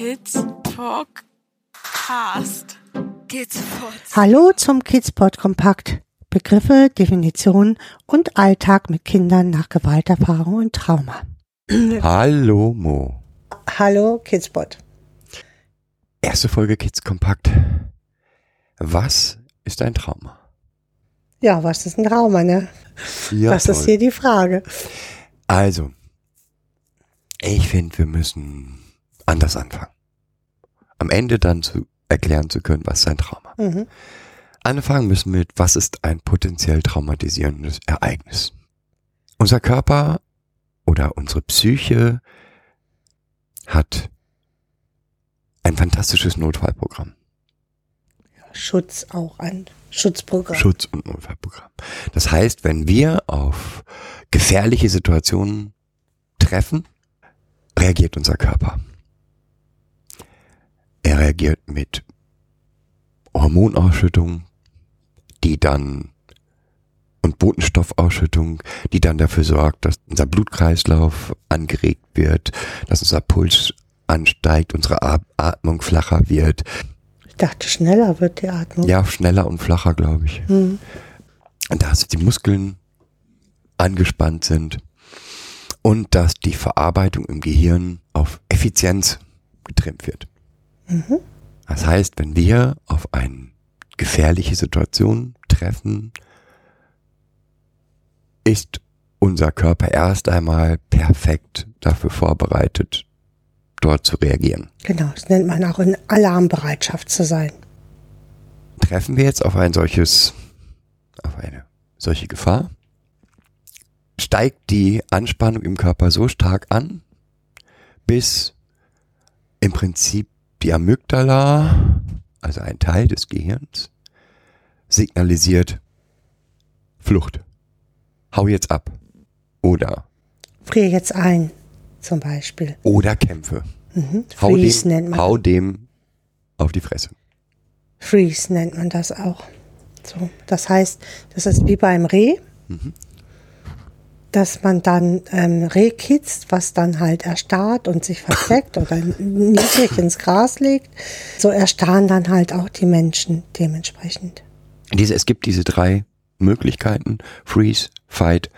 Kids Talk Cast. Kids. Hallo zum Kidspot Kompakt. Begriffe, Definitionen und Alltag mit Kindern nach Gewalterfahrung und Trauma. Hallo Mo. Hallo Kidspot. Erste Folge Kids Kompakt. Was ist ein Trauma? Ja, was ist ein Trauma, ne? Ja, das ist toll. hier die Frage. Also, ich finde, wir müssen anders anfangen. Am Ende dann zu erklären zu können, was ist ein Trauma. Mhm. Anfangen müssen mit, was ist ein potenziell traumatisierendes Ereignis? Unser Körper oder unsere Psyche hat ein fantastisches Notfallprogramm. Schutz auch ein Schutzprogramm. Schutz- und Notfallprogramm. Das heißt, wenn wir auf gefährliche Situationen treffen, reagiert unser Körper. Er reagiert mit Hormonausschüttung, die dann und Botenstoffausschüttung, die dann dafür sorgt, dass unser Blutkreislauf angeregt wird, dass unser Puls ansteigt, unsere At- Atmung flacher wird. Ich dachte, schneller wird die Atmung. Ja, schneller und flacher, glaube ich. Mhm. Und dass die Muskeln angespannt sind und dass die Verarbeitung im Gehirn auf Effizienz getrimmt wird. Mhm. Das heißt, wenn wir auf eine gefährliche Situation treffen, ist unser Körper erst einmal perfekt dafür vorbereitet, dort zu reagieren. Genau, das nennt man auch in Alarmbereitschaft zu sein. Treffen wir jetzt auf ein solches, auf eine solche Gefahr, steigt die Anspannung im Körper so stark an, bis im Prinzip die Amygdala, also ein Teil des Gehirns, signalisiert Flucht. Hau jetzt ab. Oder, Friere jetzt ein, zum Beispiel. oder kämpfe. Mhm. Hau Freeze nennt dem, man hau dem auf die Fresse. Freeze nennt man das auch. So, das heißt, das ist wie beim Reh, dass man dann ähm, Reh kitzt, was dann halt erstarrt und sich versteckt oder niedrig ins Gras legt. So erstarren dann halt auch die Menschen dementsprechend. Diese, es gibt diese drei Möglichkeiten, Freeze, Fight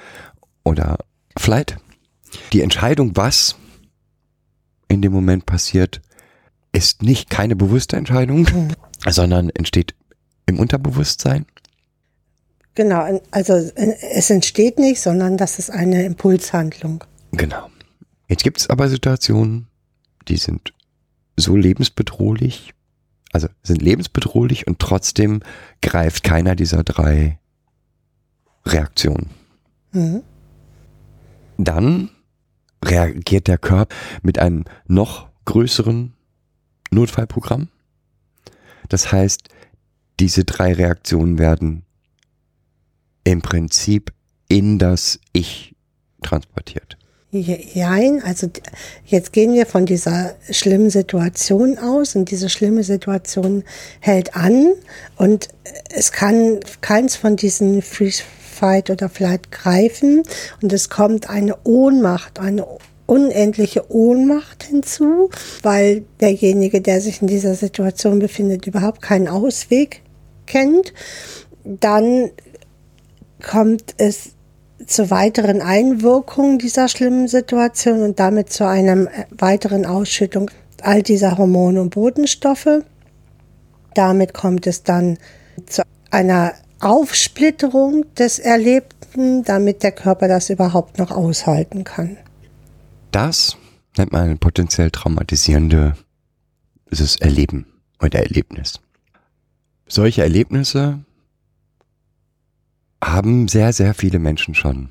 oder Flight. Die Entscheidung, was in dem Moment passiert, ist nicht keine bewusste Entscheidung, sondern entsteht im Unterbewusstsein. Genau, also es entsteht nicht, sondern das ist eine Impulshandlung. Genau. Jetzt gibt es aber Situationen, die sind so lebensbedrohlich, also sind lebensbedrohlich und trotzdem greift keiner dieser drei Reaktionen. Mhm. Dann reagiert der Körper mit einem noch größeren Notfallprogramm. Das heißt, diese drei Reaktionen werden im Prinzip in das Ich transportiert. Jein, also jetzt gehen wir von dieser schlimmen Situation aus und diese schlimme Situation hält an und es kann keins von diesen Freeze, Fight oder Flight greifen und es kommt eine Ohnmacht, eine unendliche Ohnmacht hinzu, weil derjenige, der sich in dieser Situation befindet, überhaupt keinen Ausweg kennt. Dann kommt es zu weiteren Einwirkungen dieser schlimmen Situation und damit zu einer weiteren Ausschüttung all dieser Hormone und Botenstoffe. Damit kommt es dann zu einer Aufsplitterung des Erlebten, damit der Körper das überhaupt noch aushalten kann. Das nennt man potenziell traumatisierendes Erleben oder Erlebnis. Solche Erlebnisse haben sehr, sehr viele Menschen schon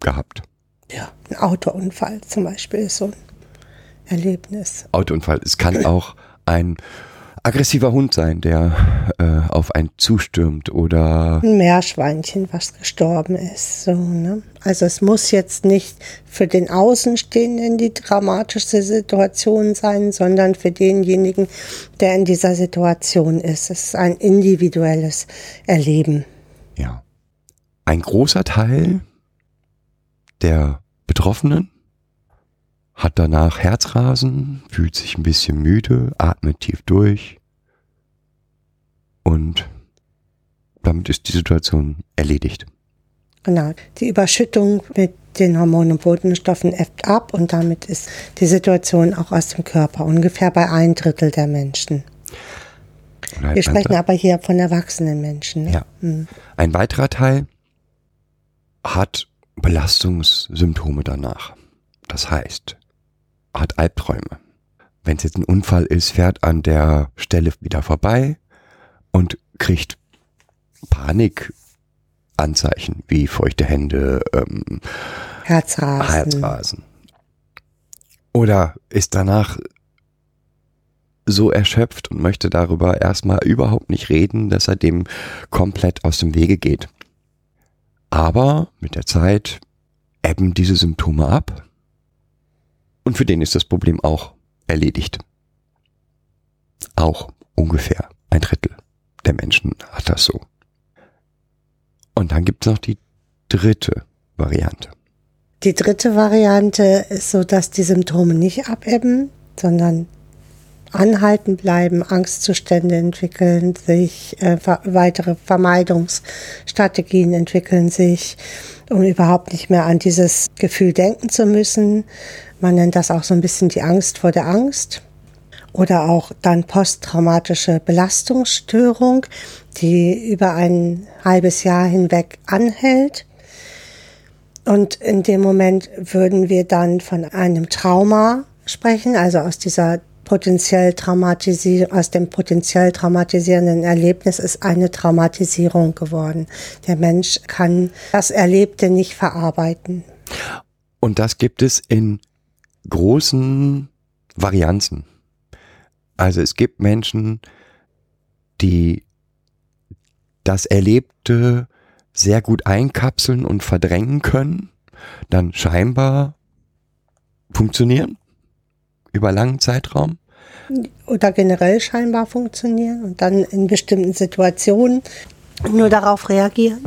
gehabt. Ja, ein Autounfall zum Beispiel ist so ein Erlebnis. Autounfall. Es kann auch ein aggressiver Hund sein, der äh, auf einen zustürmt oder Ein Meerschweinchen, was gestorben ist. So, ne? Also es muss jetzt nicht für den Außenstehenden die dramatischste Situation sein, sondern für denjenigen, der in dieser Situation ist. Es ist ein individuelles Erleben. Ja. Ein großer Teil der Betroffenen hat danach Herzrasen, fühlt sich ein bisschen müde, atmet tief durch und damit ist die Situation erledigt. Genau. Die Überschüttung mit den Hormonen und Botenstoffen ebbt ab und damit ist die Situation auch aus dem Körper ungefähr bei ein Drittel der Menschen. Wir sprechen aber hier von erwachsenen Menschen. Ne? Ja. Hm. Ein weiterer Teil hat Belastungssymptome danach. Das heißt, hat Albträume. Wenn es jetzt ein Unfall ist, fährt an der Stelle wieder vorbei und kriegt Panikanzeichen wie feuchte Hände, ähm, Herzrasen. Herzrasen. Oder ist danach so erschöpft und möchte darüber erstmal überhaupt nicht reden, dass er dem komplett aus dem Wege geht. Aber mit der Zeit ebben diese Symptome ab und für den ist das Problem auch erledigt. Auch ungefähr ein Drittel der Menschen hat das so. Und dann gibt es noch die dritte Variante. Die dritte Variante ist so, dass die Symptome nicht abebben, sondern anhalten bleiben, Angstzustände entwickeln sich, äh, weitere Vermeidungsstrategien entwickeln sich, um überhaupt nicht mehr an dieses Gefühl denken zu müssen. Man nennt das auch so ein bisschen die Angst vor der Angst oder auch dann posttraumatische Belastungsstörung, die über ein halbes Jahr hinweg anhält. Und in dem Moment würden wir dann von einem Trauma sprechen, also aus dieser potenziell traumatisier aus dem potenziell traumatisierenden Erlebnis ist eine Traumatisierung geworden. Der Mensch kann das Erlebte nicht verarbeiten. Und das gibt es in großen Varianzen. Also es gibt Menschen, die das Erlebte sehr gut einkapseln und verdrängen können, dann scheinbar funktionieren über langen Zeitraum. Oder generell scheinbar funktionieren und dann in bestimmten Situationen nur darauf reagieren.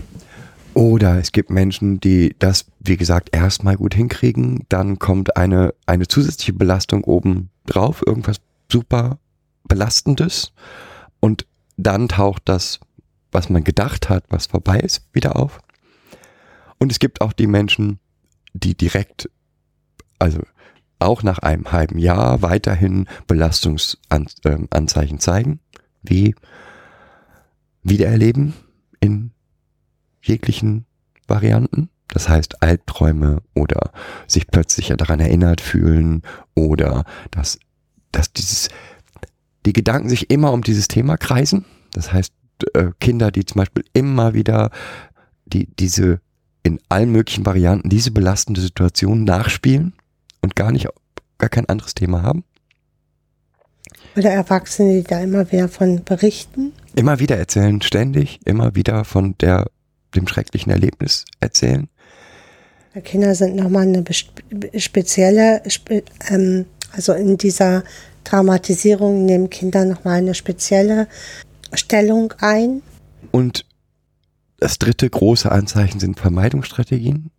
Oder es gibt Menschen, die das, wie gesagt, erstmal gut hinkriegen, dann kommt eine, eine zusätzliche Belastung oben drauf, irgendwas super Belastendes und dann taucht das, was man gedacht hat, was vorbei ist, wieder auf. Und es gibt auch die Menschen, die direkt, also auch nach einem halben Jahr weiterhin Belastungsanzeichen zeigen, wie Wiedererleben in jeglichen Varianten. Das heißt Albträume oder sich plötzlich daran erinnert fühlen oder dass, dass dieses, die Gedanken sich immer um dieses Thema kreisen. Das heißt, äh, Kinder, die zum Beispiel immer wieder die, diese in allen möglichen Varianten diese belastende Situation nachspielen und gar nicht, gar kein anderes Thema haben. Oder Erwachsene, die da immer wieder von berichten? Immer wieder erzählen, ständig, immer wieder von der, dem schrecklichen Erlebnis erzählen. Kinder sind nochmal eine spezielle, ähm, also in dieser Traumatisierung nehmen Kinder nochmal eine spezielle Stellung ein. Und das dritte große Anzeichen sind Vermeidungsstrategien.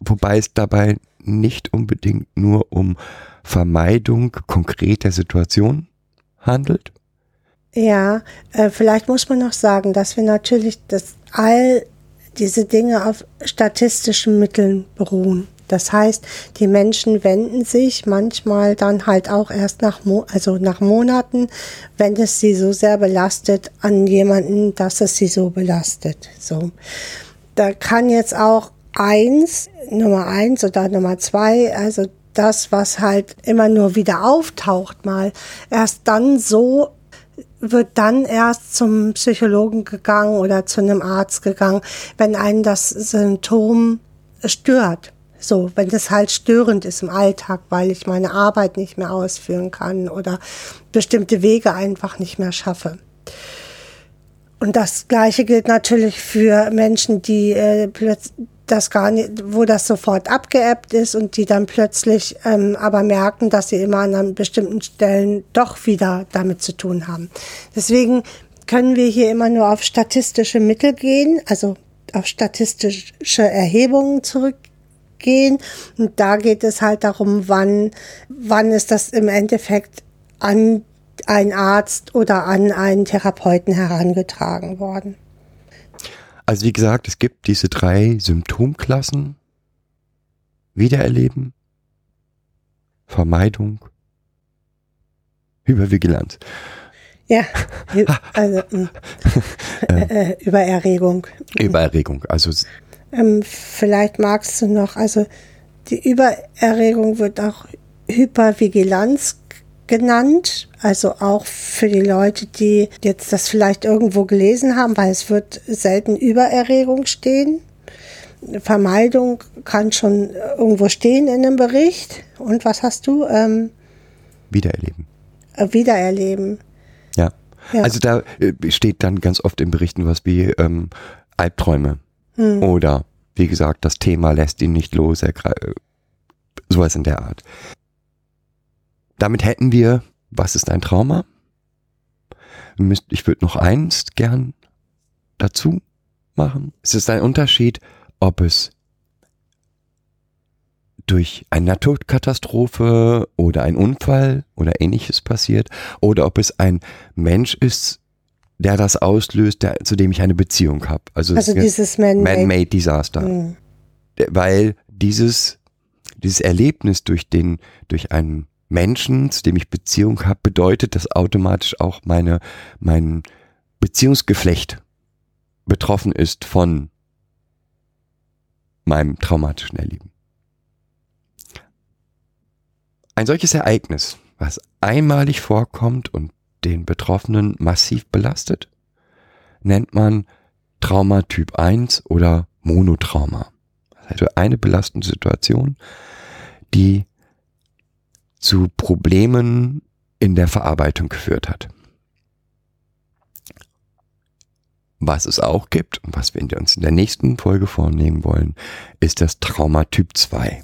Wobei es dabei nicht unbedingt nur um Vermeidung konkreter Situationen handelt? Ja, äh, vielleicht muss man noch sagen, dass wir natürlich dass all diese Dinge auf statistischen Mitteln beruhen. Das heißt, die Menschen wenden sich manchmal dann halt auch erst nach, Mo also nach Monaten, wenn es sie so sehr belastet, an jemanden, dass es sie so belastet. So. Da kann jetzt auch eins, Nummer eins oder Nummer zwei, also das, was halt immer nur wieder auftaucht mal, erst dann so wird dann erst zum Psychologen gegangen oder zu einem Arzt gegangen, wenn einen das Symptom stört. So, wenn das halt störend ist im Alltag, weil ich meine Arbeit nicht mehr ausführen kann oder bestimmte Wege einfach nicht mehr schaffe. Und das Gleiche gilt natürlich für Menschen, die äh, das gar nicht, wo das sofort abgeebbt ist und die dann plötzlich ähm, aber merken, dass sie immer an bestimmten Stellen doch wieder damit zu tun haben. Deswegen können wir hier immer nur auf statistische Mittel gehen, also auf statistische Erhebungen zurückgehen gehen. Und da geht es halt darum, wann, wann ist das im Endeffekt an einen Arzt oder an einen Therapeuten herangetragen worden. Also wie gesagt, es gibt diese drei Symptomklassen. Wiedererleben, Vermeidung, Hypervigilanz. Ja, also mh, äh, äh, Übererregung. Übererregung, also Ähm, vielleicht magst du noch, also die Übererregung wird auch Hypervigilanz genannt, also auch für die Leute, die jetzt das vielleicht irgendwo gelesen haben, weil es wird selten Übererregung stehen. Vermeidung kann schon irgendwo stehen in einem Bericht. Und was hast du? Ähm, Wiedererleben. äh, Wiedererleben. Ja. Ja. Also da äh, steht dann ganz oft in Berichten was wie ähm, Albträume Hm. oder wie gesagt, das Thema lässt ihn nicht los, er äh, sowas in der Art. Damit hätten wir, was ist ein Trauma? Ich würde noch eins gern dazu machen. Es ist ein Unterschied, ob es durch eine Naturkatastrophe oder ein Unfall oder ähnliches passiert oder ob es ein Mensch ist, der das auslöst, der, zu dem ich eine Beziehung habe. Also, Also es- dieses Man-Made. Man-made Disaster. Hm. Weil dieses, dieses Erlebnis durch den, durch einen Menschen, zu dem ich Beziehung habe, bedeutet, dass automatisch auch meine, mein Beziehungsgeflecht betroffen ist von meinem traumatischen Erleben. Ein solches Ereignis, was einmalig vorkommt und den Betroffenen massiv belastet, nennt man Trauma Typ 1 oder Monotrauma. Also eine belastende Situation, die zu Problemen in der Verarbeitung geführt hat. Was es auch gibt und was wir uns in der nächsten Folge vornehmen wollen, ist das Trauma Typ 2.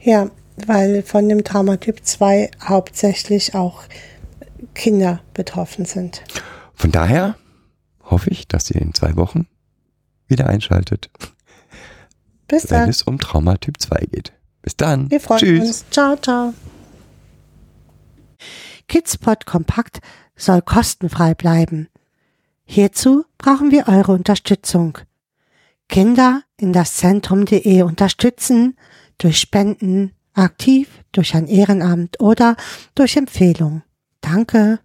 Ja, weil von dem Traumatyp 2 hauptsächlich auch Kinder betroffen sind. Von daher hoffe ich, dass ihr in zwei Wochen wieder einschaltet, Bis wenn dann. es um Trauma Typ 2 geht. Bis dann. Wir freuen Tschüss. uns. Ciao, ciao. Kidspot Kompakt soll kostenfrei bleiben. Hierzu brauchen wir eure Unterstützung. Kinder in das Zentrum.de unterstützen durch Spenden, aktiv, durch ein Ehrenamt oder durch Empfehlung. Danke.